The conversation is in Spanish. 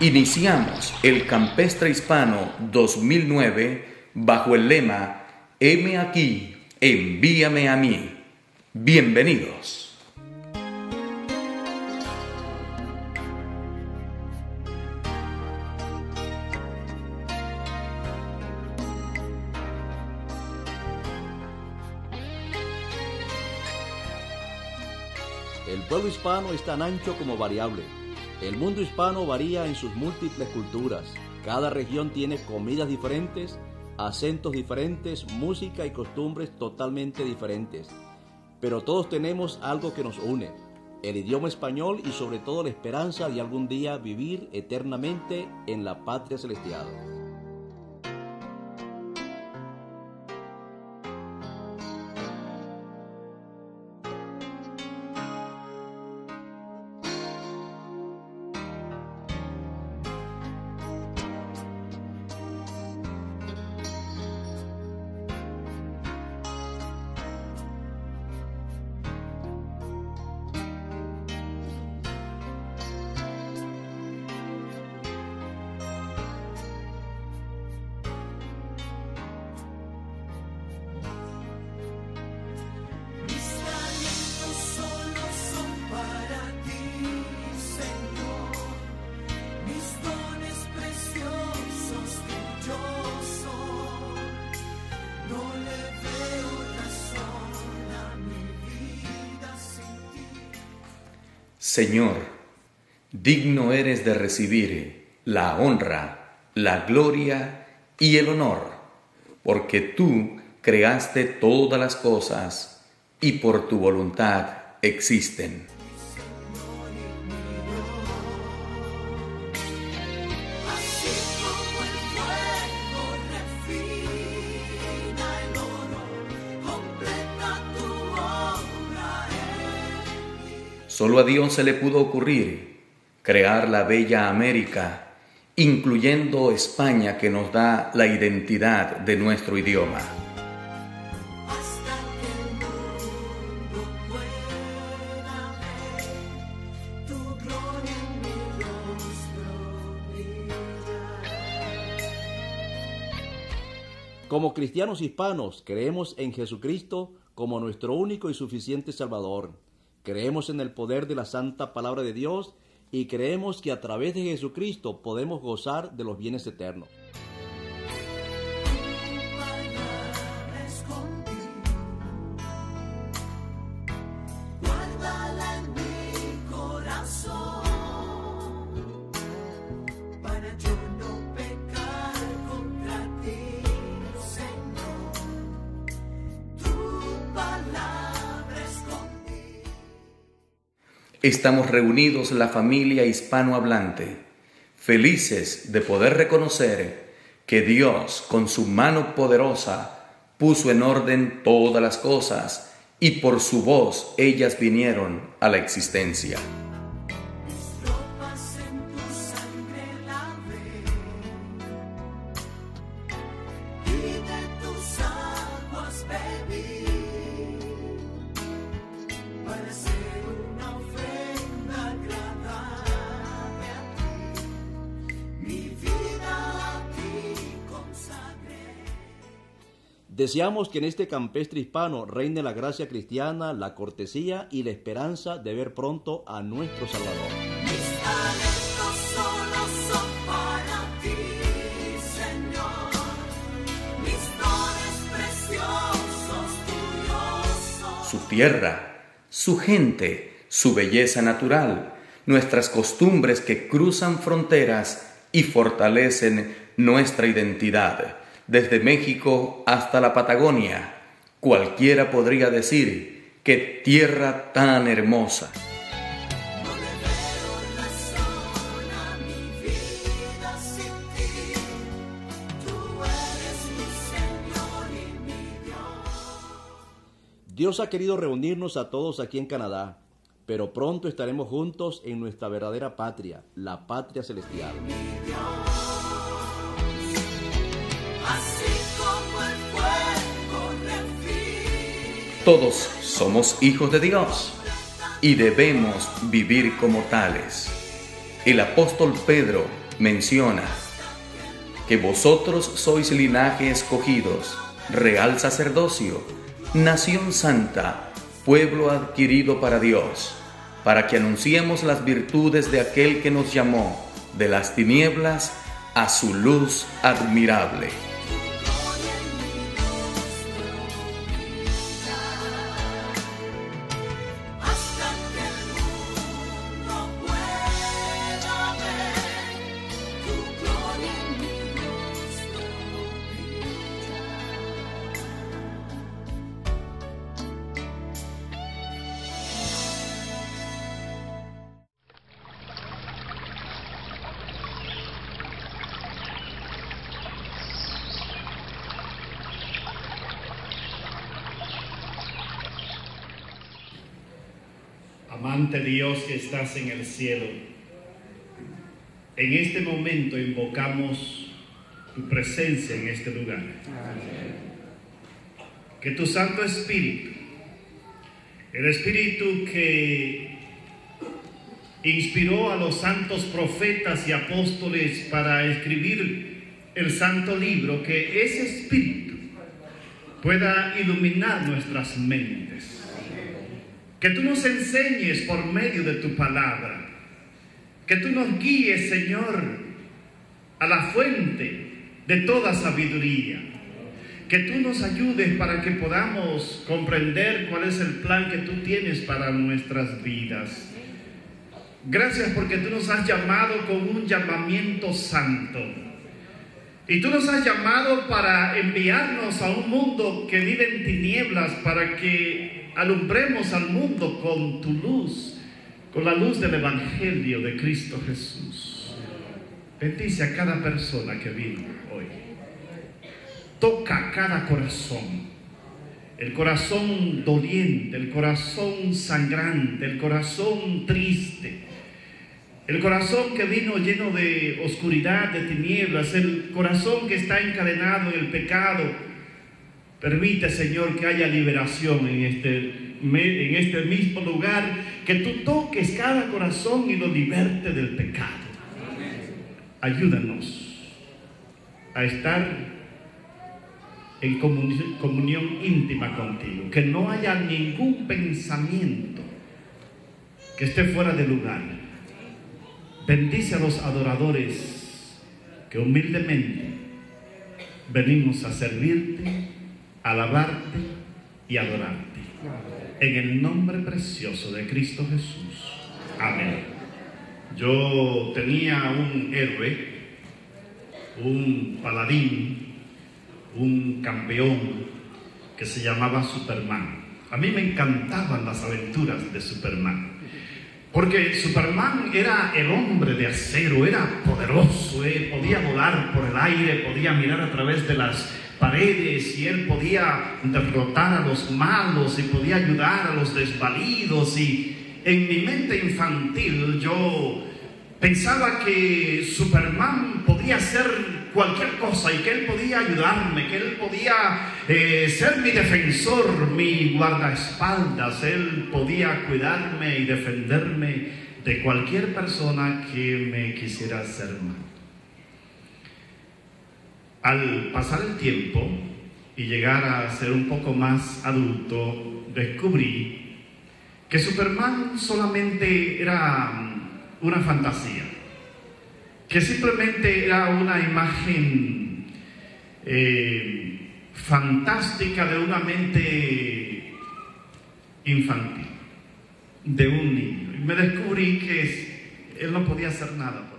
Iniciamos el Campestre Hispano 2009 bajo el lema M aquí, envíame a mí. Bienvenidos. El pueblo hispano es tan ancho como variable. El mundo hispano varía en sus múltiples culturas. Cada región tiene comidas diferentes, acentos diferentes, música y costumbres totalmente diferentes. Pero todos tenemos algo que nos une, el idioma español y sobre todo la esperanza de algún día vivir eternamente en la patria celestial. Señor, digno eres de recibir la honra, la gloria y el honor, porque tú creaste todas las cosas y por tu voluntad existen. Solo a Dios se le pudo ocurrir crear la bella América, incluyendo España que nos da la identidad de nuestro idioma. Hasta que el mundo pueda ver tu gloria en mi rostro brillar. Como cristianos hispanos, creemos en Jesucristo como nuestro único y suficiente Salvador. Creemos en el poder de la santa palabra de Dios y creemos que a través de Jesucristo podemos gozar de los bienes eternos. Estamos reunidos la familia hispanohablante, felices de poder reconocer que Dios con su mano poderosa puso en orden todas las cosas y por su voz ellas vinieron a la existencia. Deseamos que en este campestre hispano reine la gracia cristiana, la cortesía y la esperanza de ver pronto a nuestro Salvador. Mis su tierra, su gente, su belleza natural, nuestras costumbres que cruzan fronteras y fortalecen nuestra identidad. Desde México hasta la Patagonia, cualquiera podría decir que tierra tan hermosa. Dios ha querido reunirnos a todos aquí en Canadá, pero pronto estaremos juntos en nuestra verdadera patria, la patria celestial. Todos somos hijos de Dios y debemos vivir como tales. El apóstol Pedro menciona que vosotros sois linaje escogidos, real sacerdocio, nación santa, pueblo adquirido para Dios, para que anunciemos las virtudes de aquel que nos llamó de las tinieblas a su luz admirable. Amante Dios que estás en el cielo, en este momento invocamos tu presencia en este lugar. Que tu Santo Espíritu, el Espíritu que inspiró a los santos profetas y apóstoles para escribir el santo libro, que ese Espíritu pueda iluminar nuestras mentes que tú nos enseñes por medio de tu palabra. Que tú nos guíes, Señor, a la fuente de toda sabiduría. Que tú nos ayudes para que podamos comprender cuál es el plan que tú tienes para nuestras vidas. Gracias porque tú nos has llamado con un llamamiento santo. Y tú nos has llamado para enviarnos a un mundo que vive en tinieblas, para que alumbremos al mundo con tu luz, con la luz del Evangelio de Cristo Jesús. Bendice a cada persona que vino hoy. Toca cada corazón. El corazón doliente, el corazón sangrante, el corazón triste. El corazón que vino lleno de oscuridad, de tinieblas, el corazón que está encadenado en el pecado, Permite, Señor, que haya liberación en este, en este mismo lugar, que tú toques cada corazón y lo liberte del pecado. Ayúdanos a estar en comuni- comunión íntima contigo, que no haya ningún pensamiento que esté fuera de lugar. Bendice a los adoradores que humildemente venimos a servirte alabarte y adorarte. En el nombre precioso de Cristo Jesús. Amén. Yo tenía un héroe, un paladín, un campeón que se llamaba Superman. A mí me encantaban las aventuras de Superman. Porque Superman era el hombre de acero, era poderoso, eh, podía volar por el aire, podía mirar a través de las paredes y él podía derrotar a los malos y podía ayudar a los desvalidos y en mi mente infantil yo pensaba que Superman podía hacer cualquier cosa y que él podía ayudarme, que él podía eh, ser mi defensor, mi guardaespaldas, él podía cuidarme y defenderme de cualquier persona que me quisiera hacer mal. Al pasar el tiempo y llegar a ser un poco más adulto, descubrí que Superman solamente era mm, una fantasía, que simplemente era una imagen eh, fantástica de una mente infantil, de un niño. Y me descubrí que él no podía hacer nada